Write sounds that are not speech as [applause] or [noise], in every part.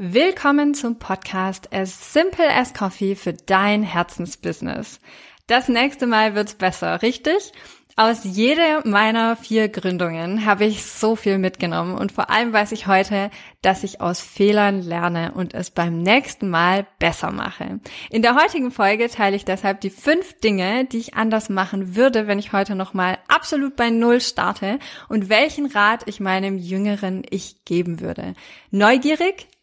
Willkommen zum Podcast As Simple as Coffee für dein Herzensbusiness. Das nächste Mal wird's besser, richtig? Aus jeder meiner vier Gründungen habe ich so viel mitgenommen und vor allem weiß ich heute, dass ich aus Fehlern lerne und es beim nächsten Mal besser mache. In der heutigen Folge teile ich deshalb die fünf Dinge, die ich anders machen würde, wenn ich heute nochmal absolut bei Null starte und welchen Rat ich meinem jüngeren Ich geben würde. Neugierig?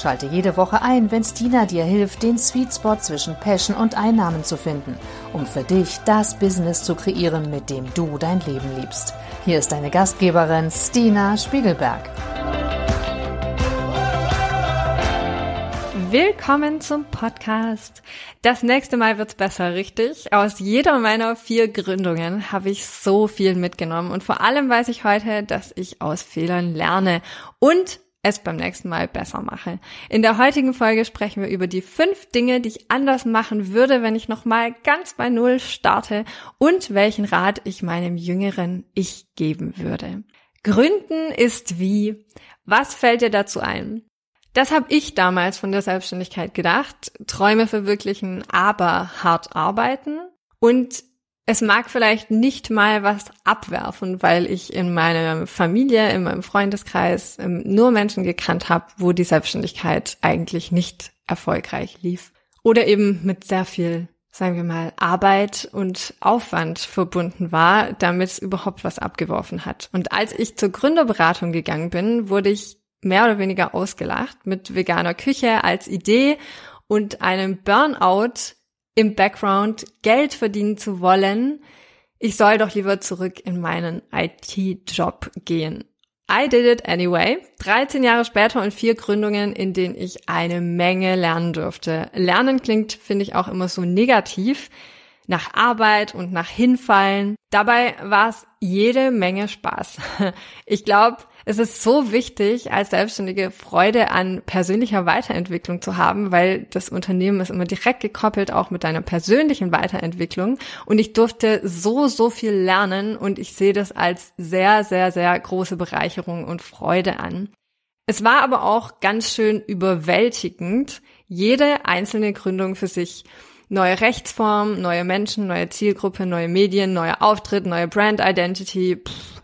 Schalte jede Woche ein, wenn Stina dir hilft, den Sweet Spot zwischen Passion und Einnahmen zu finden, um für dich das Business zu kreieren, mit dem du dein Leben liebst. Hier ist deine Gastgeberin Stina Spiegelberg. Willkommen zum Podcast. Das nächste Mal wird's besser, richtig? Aus jeder meiner vier Gründungen habe ich so viel mitgenommen und vor allem weiß ich heute, dass ich aus Fehlern lerne und es beim nächsten Mal besser mache. In der heutigen Folge sprechen wir über die fünf Dinge, die ich anders machen würde, wenn ich nochmal ganz bei Null starte und welchen Rat ich meinem jüngeren Ich geben würde. Gründen ist wie, was fällt dir dazu ein? Das habe ich damals von der Selbstständigkeit gedacht. Träume verwirklichen, aber hart arbeiten. Und es mag vielleicht nicht mal was abwerfen, weil ich in meiner Familie, in meinem Freundeskreis ähm, nur Menschen gekannt habe, wo die Selbstständigkeit eigentlich nicht erfolgreich lief. Oder eben mit sehr viel, sagen wir mal, Arbeit und Aufwand verbunden war, damit es überhaupt was abgeworfen hat. Und als ich zur Gründerberatung gegangen bin, wurde ich mehr oder weniger ausgelacht mit veganer Küche als Idee und einem Burnout im Background Geld verdienen zu wollen, ich soll doch lieber zurück in meinen IT-Job gehen. I did it anyway. 13 Jahre später und vier Gründungen, in denen ich eine Menge lernen durfte. Lernen klingt, finde ich, auch immer so negativ. Nach Arbeit und nach Hinfallen. Dabei war es jede Menge Spaß. [laughs] Ich glaube, es ist so wichtig, als Selbstständige Freude an persönlicher Weiterentwicklung zu haben, weil das Unternehmen ist immer direkt gekoppelt auch mit deiner persönlichen Weiterentwicklung. Und ich durfte so, so viel lernen und ich sehe das als sehr, sehr, sehr große Bereicherung und Freude an. Es war aber auch ganz schön überwältigend, jede einzelne Gründung für sich neue Rechtsform, neue Menschen, neue Zielgruppe, neue Medien, neuer Auftritt, neue Brand Identity. Pff,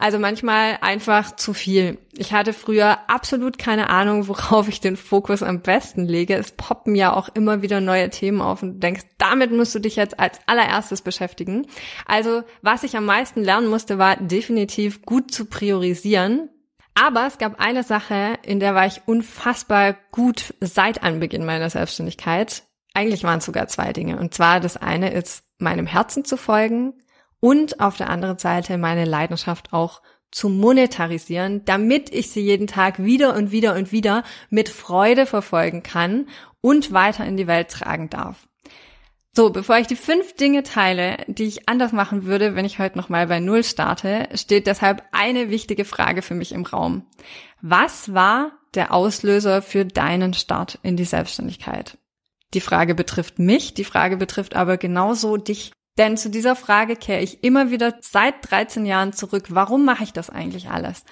also manchmal einfach zu viel. Ich hatte früher absolut keine Ahnung, worauf ich den Fokus am besten lege. Es poppen ja auch immer wieder neue Themen auf und du denkst, damit musst du dich jetzt als allererstes beschäftigen. Also was ich am meisten lernen musste, war definitiv gut zu priorisieren. Aber es gab eine Sache, in der war ich unfassbar gut seit Anbeginn meiner Selbstständigkeit. Eigentlich waren es sogar zwei Dinge. Und zwar das eine ist, meinem Herzen zu folgen und auf der anderen Seite meine Leidenschaft auch zu monetarisieren, damit ich sie jeden Tag wieder und wieder und wieder mit Freude verfolgen kann und weiter in die Welt tragen darf. So, bevor ich die fünf Dinge teile, die ich anders machen würde, wenn ich heute nochmal bei Null starte, steht deshalb eine wichtige Frage für mich im Raum. Was war der Auslöser für deinen Start in die Selbstständigkeit? Die Frage betrifft mich, die Frage betrifft aber genauso dich denn zu dieser Frage kehre ich immer wieder seit 13 Jahren zurück. Warum mache ich das eigentlich alles?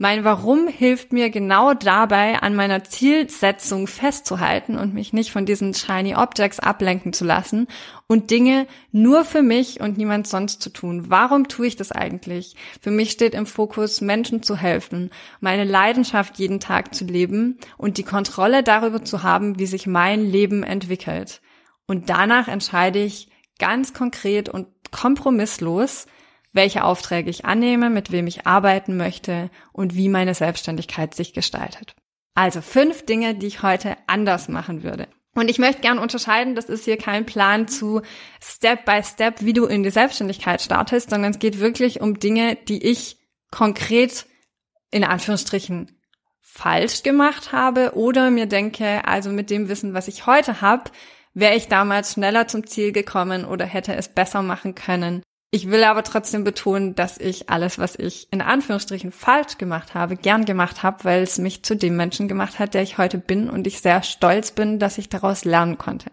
Mein Warum hilft mir genau dabei, an meiner Zielsetzung festzuhalten und mich nicht von diesen shiny Objects ablenken zu lassen und Dinge nur für mich und niemand sonst zu tun. Warum tue ich das eigentlich? Für mich steht im Fokus, Menschen zu helfen, meine Leidenschaft jeden Tag zu leben und die Kontrolle darüber zu haben, wie sich mein Leben entwickelt. Und danach entscheide ich, ganz konkret und kompromisslos, welche Aufträge ich annehme, mit wem ich arbeiten möchte und wie meine Selbstständigkeit sich gestaltet. Also fünf Dinge, die ich heute anders machen würde. Und ich möchte gern unterscheiden, das ist hier kein Plan zu Step by Step, wie du in die Selbstständigkeit startest, sondern es geht wirklich um Dinge, die ich konkret in Anführungsstrichen falsch gemacht habe oder mir denke, also mit dem Wissen, was ich heute habe, wäre ich damals schneller zum Ziel gekommen oder hätte es besser machen können. Ich will aber trotzdem betonen, dass ich alles, was ich in Anführungsstrichen falsch gemacht habe, gern gemacht habe, weil es mich zu dem Menschen gemacht hat, der ich heute bin und ich sehr stolz bin, dass ich daraus lernen konnte.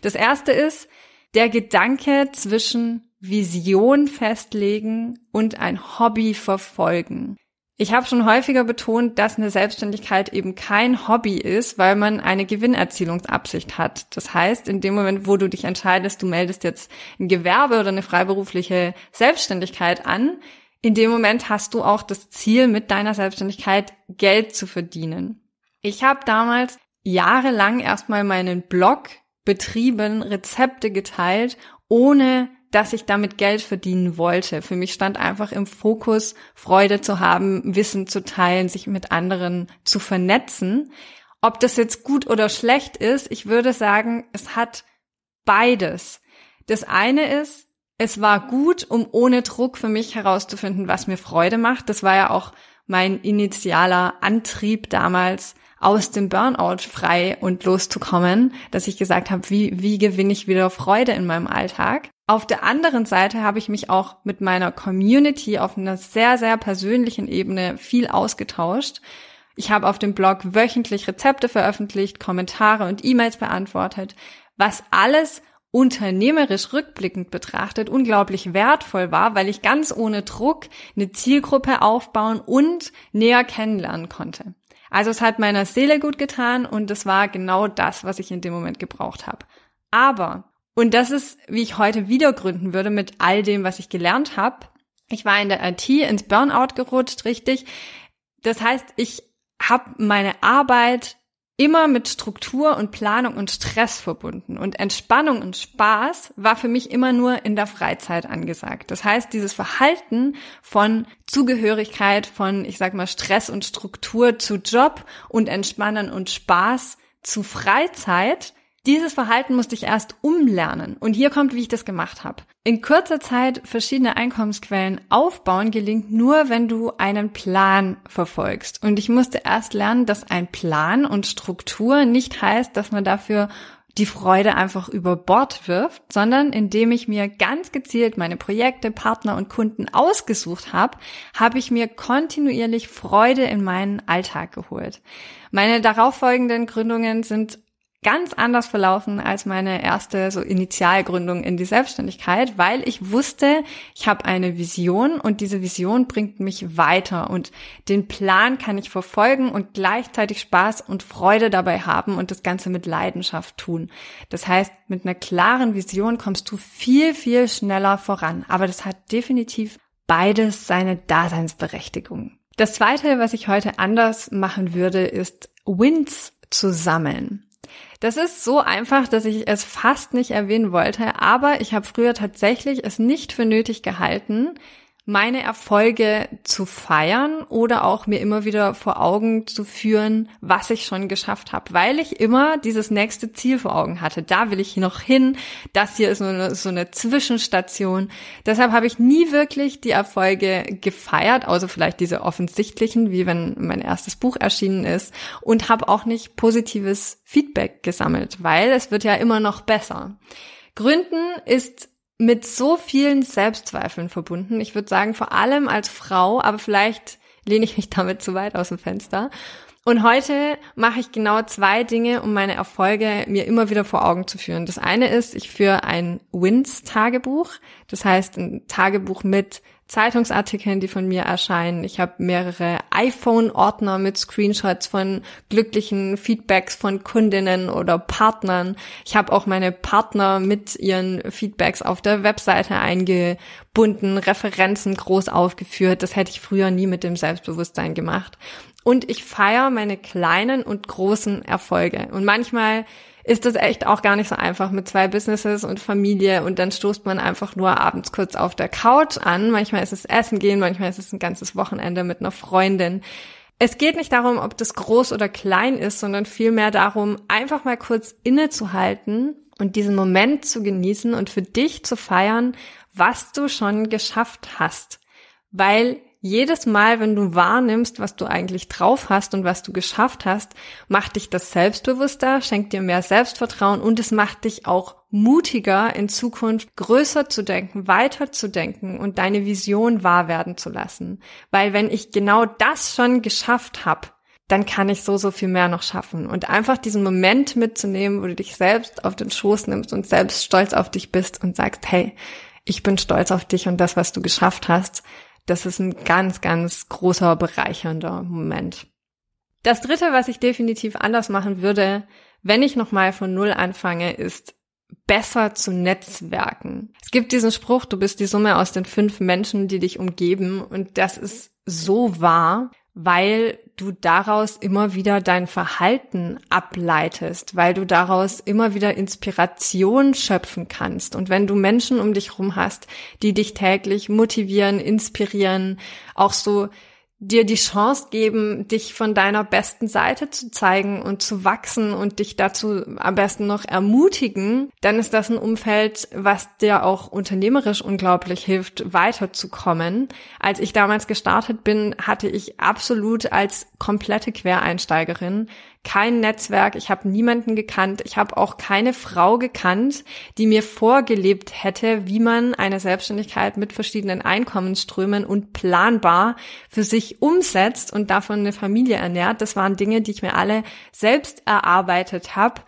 Das erste ist der Gedanke zwischen Vision festlegen und ein Hobby verfolgen. Ich habe schon häufiger betont, dass eine Selbstständigkeit eben kein Hobby ist, weil man eine Gewinnerzielungsabsicht hat. Das heißt, in dem Moment, wo du dich entscheidest, du meldest jetzt ein Gewerbe oder eine freiberufliche Selbstständigkeit an, in dem Moment hast du auch das Ziel, mit deiner Selbstständigkeit Geld zu verdienen. Ich habe damals jahrelang erstmal meinen Blog betrieben, Rezepte geteilt, ohne dass ich damit Geld verdienen wollte. Für mich stand einfach im Fokus, Freude zu haben, Wissen zu teilen, sich mit anderen zu vernetzen. Ob das jetzt gut oder schlecht ist, ich würde sagen, es hat beides. Das eine ist, es war gut, um ohne Druck für mich herauszufinden, was mir Freude macht. Das war ja auch mein initialer Antrieb damals, aus dem Burnout frei und loszukommen, dass ich gesagt habe, wie, wie gewinne ich wieder Freude in meinem Alltag. Auf der anderen Seite habe ich mich auch mit meiner Community auf einer sehr, sehr persönlichen Ebene viel ausgetauscht. Ich habe auf dem Blog wöchentlich Rezepte veröffentlicht, Kommentare und E-Mails beantwortet, was alles unternehmerisch rückblickend betrachtet unglaublich wertvoll war, weil ich ganz ohne Druck eine Zielgruppe aufbauen und näher kennenlernen konnte. Also es hat meiner Seele gut getan und es war genau das, was ich in dem Moment gebraucht habe. Aber, und das ist, wie ich heute wieder gründen würde mit all dem, was ich gelernt habe, ich war in der IT ins Burnout gerutscht, richtig. Das heißt, ich habe meine Arbeit immer mit Struktur und Planung und Stress verbunden. Und Entspannung und Spaß war für mich immer nur in der Freizeit angesagt. Das heißt, dieses Verhalten von Zugehörigkeit, von, ich sag mal, Stress und Struktur zu Job und Entspannen und Spaß zu Freizeit dieses Verhalten musste ich erst umlernen. Und hier kommt, wie ich das gemacht habe. In kurzer Zeit verschiedene Einkommensquellen aufbauen gelingt nur, wenn du einen Plan verfolgst. Und ich musste erst lernen, dass ein Plan und Struktur nicht heißt, dass man dafür die Freude einfach über Bord wirft, sondern indem ich mir ganz gezielt meine Projekte, Partner und Kunden ausgesucht habe, habe ich mir kontinuierlich Freude in meinen Alltag geholt. Meine darauffolgenden Gründungen sind ganz anders verlaufen als meine erste so Initialgründung in die Selbstständigkeit, weil ich wusste, ich habe eine Vision und diese Vision bringt mich weiter und den Plan kann ich verfolgen und gleichzeitig Spaß und Freude dabei haben und das Ganze mit Leidenschaft tun. Das heißt, mit einer klaren Vision kommst du viel, viel schneller voran. Aber das hat definitiv beides seine Daseinsberechtigung. Das zweite, was ich heute anders machen würde, ist Wins zu sammeln. Das ist so einfach, dass ich es fast nicht erwähnen wollte, aber ich habe früher tatsächlich es nicht für nötig gehalten, meine Erfolge zu feiern oder auch mir immer wieder vor Augen zu führen, was ich schon geschafft habe, weil ich immer dieses nächste Ziel vor Augen hatte. Da will ich noch hin. Das hier ist so eine, so eine Zwischenstation. Deshalb habe ich nie wirklich die Erfolge gefeiert, außer vielleicht diese offensichtlichen, wie wenn mein erstes Buch erschienen ist und habe auch nicht positives Feedback gesammelt, weil es wird ja immer noch besser. Gründen ist mit so vielen Selbstzweifeln verbunden. Ich würde sagen, vor allem als Frau, aber vielleicht lehne ich mich damit zu weit aus dem Fenster. Und heute mache ich genau zwei Dinge, um meine Erfolge mir immer wieder vor Augen zu führen. Das eine ist, ich führe ein Wins-Tagebuch. Das heißt, ein Tagebuch mit Zeitungsartikeln, die von mir erscheinen. Ich habe mehrere iPhone-Ordner mit Screenshots von glücklichen Feedbacks von Kundinnen oder Partnern. Ich habe auch meine Partner mit ihren Feedbacks auf der Webseite eingebunden, Referenzen groß aufgeführt. Das hätte ich früher nie mit dem Selbstbewusstsein gemacht. Und ich feiere meine kleinen und großen Erfolge. Und manchmal ist das echt auch gar nicht so einfach mit zwei Businesses und Familie und dann stoßt man einfach nur abends kurz auf der Couch an. Manchmal ist es Essen gehen, manchmal ist es ein ganzes Wochenende mit einer Freundin. Es geht nicht darum, ob das groß oder klein ist, sondern vielmehr darum, einfach mal kurz innezuhalten und diesen Moment zu genießen und für dich zu feiern, was du schon geschafft hast. Weil jedes Mal, wenn du wahrnimmst, was du eigentlich drauf hast und was du geschafft hast, macht dich das selbstbewusster, schenkt dir mehr Selbstvertrauen und es macht dich auch mutiger, in Zukunft größer zu denken, weiter zu denken und deine Vision wahr werden zu lassen. Weil wenn ich genau das schon geschafft habe, dann kann ich so, so viel mehr noch schaffen. Und einfach diesen Moment mitzunehmen, wo du dich selbst auf den Schoß nimmst und selbst stolz auf dich bist und sagst, hey, ich bin stolz auf dich und das, was du geschafft hast, das ist ein ganz, ganz großer, bereichernder Moment. Das dritte, was ich definitiv anders machen würde, wenn ich nochmal von Null anfange, ist besser zu netzwerken. Es gibt diesen Spruch, du bist die Summe aus den fünf Menschen, die dich umgeben und das ist so wahr, weil du daraus immer wieder dein Verhalten ableitest, weil du daraus immer wieder Inspiration schöpfen kannst. Und wenn du Menschen um dich rum hast, die dich täglich motivieren, inspirieren, auch so dir die Chance geben, dich von deiner besten Seite zu zeigen und zu wachsen und dich dazu am besten noch ermutigen, dann ist das ein Umfeld, was dir auch unternehmerisch unglaublich hilft, weiterzukommen. Als ich damals gestartet bin, hatte ich absolut als komplette Quereinsteigerin kein Netzwerk, ich habe niemanden gekannt, ich habe auch keine Frau gekannt, die mir vorgelebt hätte, wie man eine Selbstständigkeit mit verschiedenen Einkommensströmen und planbar für sich umsetzt und davon eine Familie ernährt. Das waren Dinge, die ich mir alle selbst erarbeitet habe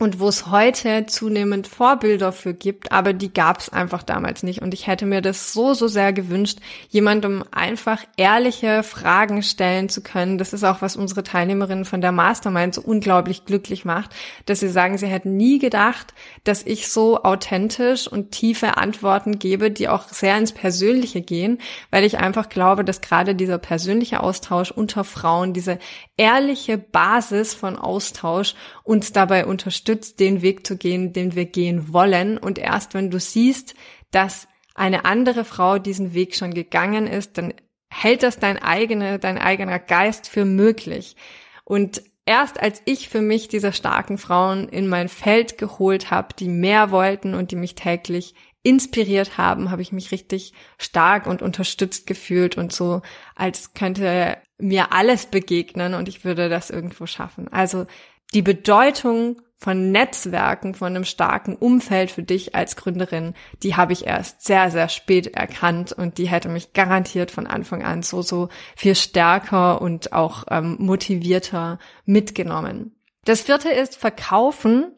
und wo es heute zunehmend Vorbilder für gibt, aber die gab es einfach damals nicht. Und ich hätte mir das so, so sehr gewünscht, jemandem einfach ehrliche Fragen stellen zu können. Das ist auch, was unsere Teilnehmerinnen von der Mastermind so unglaublich glücklich macht, dass sie sagen, sie hätten nie gedacht, dass ich so authentisch und tiefe Antworten gebe, die auch sehr ins Persönliche gehen, weil ich einfach glaube, dass gerade dieser persönliche Austausch unter Frauen, diese ehrliche Basis von Austausch uns dabei unterstützt, den Weg zu gehen, den wir gehen wollen. Und erst wenn du siehst, dass eine andere Frau diesen Weg schon gegangen ist, dann hält das dein eigene, dein eigener Geist für möglich. Und erst als ich für mich diese starken Frauen in mein Feld geholt habe, die mehr wollten und die mich täglich inspiriert haben, habe ich mich richtig stark und unterstützt gefühlt und so, als könnte mir alles begegnen und ich würde das irgendwo schaffen. Also die Bedeutung von Netzwerken, von einem starken Umfeld für dich als Gründerin, die habe ich erst sehr, sehr spät erkannt und die hätte mich garantiert von Anfang an so, so viel stärker und auch ähm, motivierter mitgenommen. Das vierte ist Verkaufen,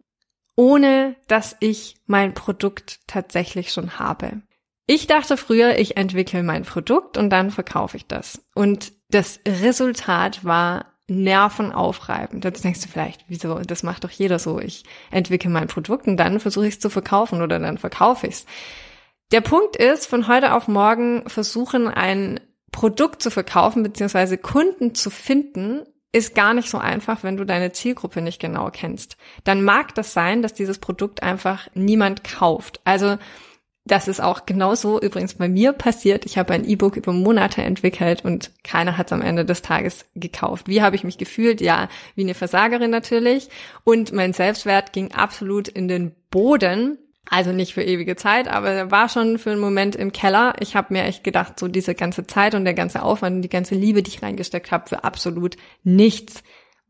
ohne dass ich mein Produkt tatsächlich schon habe. Ich dachte früher, ich entwickle mein Produkt und dann verkaufe ich das. Und das Resultat war nervenaufreibend. Jetzt denkst du vielleicht, wieso, das macht doch jeder so. Ich entwickle mein Produkt und dann versuche ich es zu verkaufen oder dann verkaufe ich es. Der Punkt ist, von heute auf morgen versuchen, ein Produkt zu verkaufen beziehungsweise Kunden zu finden, ist gar nicht so einfach, wenn du deine Zielgruppe nicht genau kennst. Dann mag das sein, dass dieses Produkt einfach niemand kauft. Also das ist auch genauso übrigens bei mir passiert. Ich habe ein E-Book über Monate entwickelt und keiner hat es am Ende des Tages gekauft. Wie habe ich mich gefühlt? Ja, wie eine Versagerin natürlich. Und mein Selbstwert ging absolut in den Boden. Also nicht für ewige Zeit, aber er war schon für einen Moment im Keller. Ich habe mir echt gedacht, so diese ganze Zeit und der ganze Aufwand und die ganze Liebe, die ich reingesteckt habe, für absolut nichts.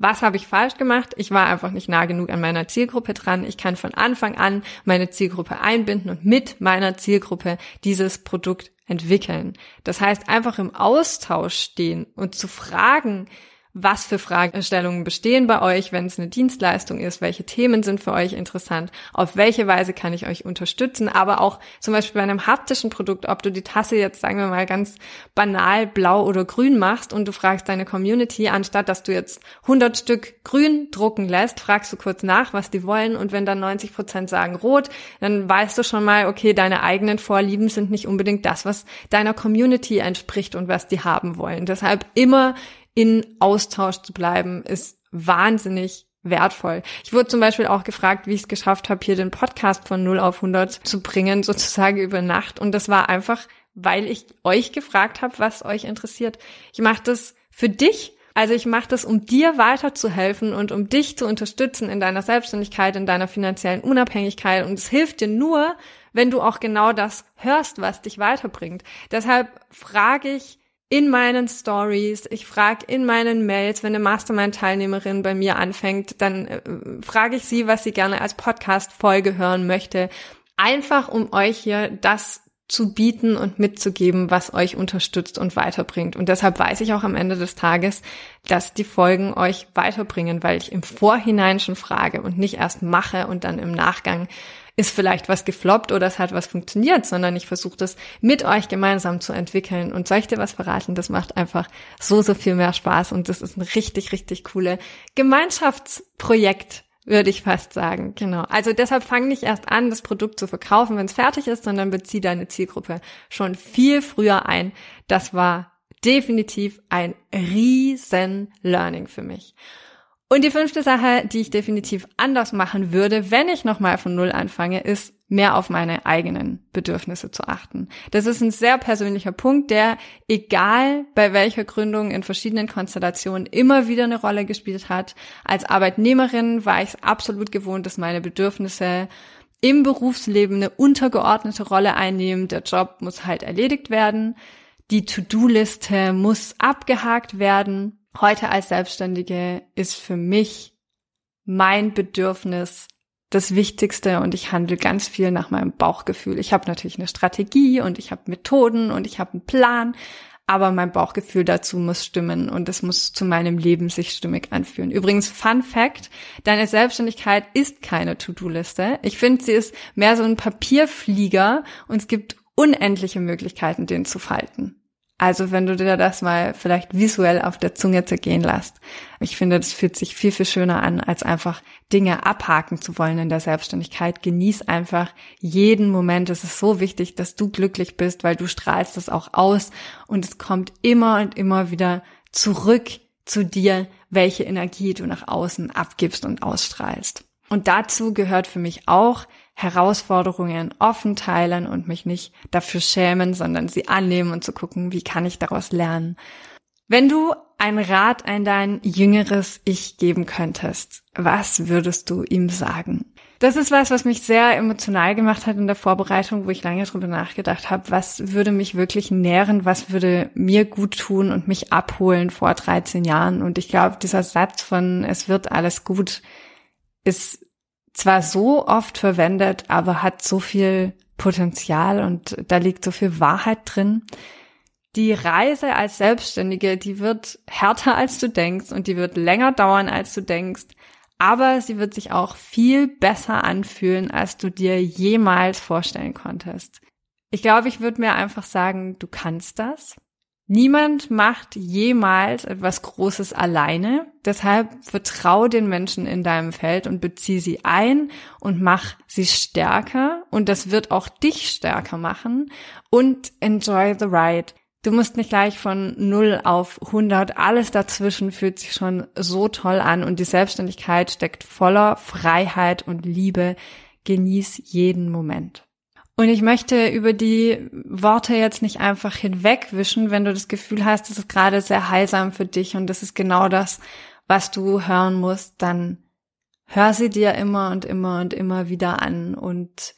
Was habe ich falsch gemacht? Ich war einfach nicht nah genug an meiner Zielgruppe dran. Ich kann von Anfang an meine Zielgruppe einbinden und mit meiner Zielgruppe dieses Produkt entwickeln. Das heißt, einfach im Austausch stehen und zu fragen, was für Fragestellungen bestehen bei euch, wenn es eine Dienstleistung ist, welche Themen sind für euch interessant, auf welche Weise kann ich euch unterstützen, aber auch zum Beispiel bei einem haptischen Produkt, ob du die Tasse jetzt, sagen wir mal, ganz banal blau oder grün machst und du fragst deine Community, anstatt dass du jetzt 100 Stück grün drucken lässt, fragst du kurz nach, was die wollen. Und wenn dann 90 Prozent sagen rot, dann weißt du schon mal, okay, deine eigenen Vorlieben sind nicht unbedingt das, was deiner Community entspricht und was die haben wollen. Deshalb immer in Austausch zu bleiben, ist wahnsinnig wertvoll. Ich wurde zum Beispiel auch gefragt, wie ich es geschafft habe, hier den Podcast von 0 auf 100 zu bringen, [laughs] sozusagen über Nacht. Und das war einfach, weil ich euch gefragt habe, was euch interessiert. Ich mache das für dich. Also ich mache das, um dir weiterzuhelfen und um dich zu unterstützen in deiner Selbstständigkeit, in deiner finanziellen Unabhängigkeit. Und es hilft dir nur, wenn du auch genau das hörst, was dich weiterbringt. Deshalb frage ich in meinen Stories, ich frage in meinen Mails, wenn eine Mastermind-Teilnehmerin bei mir anfängt, dann äh, frage ich sie, was sie gerne als Podcast-Folge hören möchte. Einfach um euch hier das zu bieten und mitzugeben, was euch unterstützt und weiterbringt. Und deshalb weiß ich auch am Ende des Tages, dass die Folgen euch weiterbringen, weil ich im Vorhinein schon frage und nicht erst mache und dann im Nachgang ist vielleicht was gefloppt oder es hat was funktioniert, sondern ich versuche das mit euch gemeinsam zu entwickeln. Und soll ich dir was verraten? Das macht einfach so, so viel mehr Spaß und das ist ein richtig, richtig coole Gemeinschaftsprojekt würde ich fast sagen. Genau. Also deshalb fang nicht erst an, das Produkt zu verkaufen, wenn es fertig ist, sondern bezieh deine Zielgruppe schon viel früher ein. Das war definitiv ein riesen Learning für mich. Und die fünfte Sache, die ich definitiv anders machen würde, wenn ich nochmal von Null anfange, ist mehr auf meine eigenen Bedürfnisse zu achten. Das ist ein sehr persönlicher Punkt, der, egal bei welcher Gründung in verschiedenen Konstellationen, immer wieder eine Rolle gespielt hat. Als Arbeitnehmerin war ich es absolut gewohnt, dass meine Bedürfnisse im Berufsleben eine untergeordnete Rolle einnehmen. Der Job muss halt erledigt werden. Die To-Do-Liste muss abgehakt werden heute als Selbstständige ist für mich mein Bedürfnis das Wichtigste und ich handle ganz viel nach meinem Bauchgefühl. Ich habe natürlich eine Strategie und ich habe Methoden und ich habe einen Plan, aber mein Bauchgefühl dazu muss stimmen und es muss zu meinem Leben sich stimmig anfühlen. Übrigens, Fun Fact, deine Selbstständigkeit ist keine To-Do-Liste. Ich finde, sie ist mehr so ein Papierflieger und es gibt unendliche Möglichkeiten, den zu falten. Also wenn du dir das mal vielleicht visuell auf der Zunge zergehen lässt. Ich finde, das fühlt sich viel, viel schöner an, als einfach Dinge abhaken zu wollen in der Selbstständigkeit. Genieß einfach jeden Moment. Es ist so wichtig, dass du glücklich bist, weil du strahlst es auch aus und es kommt immer und immer wieder zurück zu dir, welche Energie du nach außen abgibst und ausstrahlst. Und dazu gehört für mich auch, Herausforderungen offen teilen und mich nicht dafür schämen, sondern sie annehmen und zu gucken, wie kann ich daraus lernen. Wenn du ein Rat an dein jüngeres Ich geben könntest, was würdest du ihm sagen? Das ist was, was mich sehr emotional gemacht hat in der Vorbereitung, wo ich lange drüber nachgedacht habe, was würde mich wirklich nähren, was würde mir gut tun und mich abholen vor 13 Jahren. Und ich glaube, dieser Satz von es wird alles gut ist zwar so oft verwendet, aber hat so viel Potenzial und da liegt so viel Wahrheit drin. Die Reise als Selbstständige, die wird härter als du denkst und die wird länger dauern als du denkst, aber sie wird sich auch viel besser anfühlen, als du dir jemals vorstellen konntest. Ich glaube, ich würde mir einfach sagen, du kannst das. Niemand macht jemals etwas Großes alleine. Deshalb vertrau den Menschen in deinem Feld und bezieh sie ein und mach sie stärker. Und das wird auch dich stärker machen. Und enjoy the ride. Du musst nicht gleich von 0 auf 100. Alles dazwischen fühlt sich schon so toll an. Und die Selbstständigkeit steckt voller Freiheit und Liebe. Genieß jeden Moment. Und ich möchte über die Worte jetzt nicht einfach hinwegwischen, wenn du das Gefühl hast, das ist gerade sehr heilsam für dich und das ist genau das, was du hören musst, dann hör sie dir immer und immer und immer wieder an und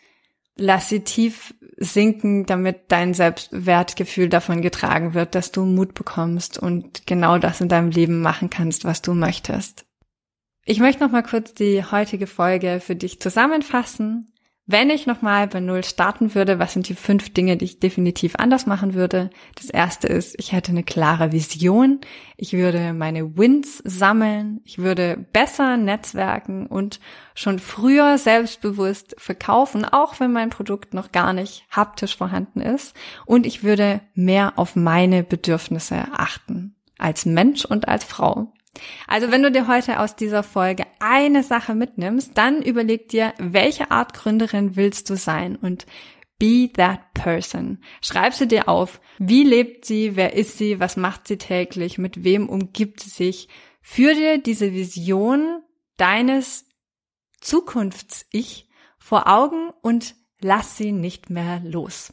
lass sie tief sinken, damit dein Selbstwertgefühl davon getragen wird, dass du Mut bekommst und genau das in deinem Leben machen kannst, was du möchtest. Ich möchte noch mal kurz die heutige Folge für dich zusammenfassen wenn ich nochmal bei Null starten würde, was sind die fünf Dinge, die ich definitiv anders machen würde? Das erste ist, ich hätte eine klare Vision. Ich würde meine Wins sammeln. Ich würde besser netzwerken und schon früher selbstbewusst verkaufen, auch wenn mein Produkt noch gar nicht haptisch vorhanden ist. Und ich würde mehr auf meine Bedürfnisse achten. Als Mensch und als Frau. Also wenn du dir heute aus dieser Folge eine Sache mitnimmst, dann überleg dir, welche Art Gründerin willst du sein und be that person. Schreib sie dir auf. Wie lebt sie? Wer ist sie? Was macht sie täglich? Mit wem umgibt sie sich? Führ dir diese Vision deines Zukunfts-Ich vor Augen und lass sie nicht mehr los.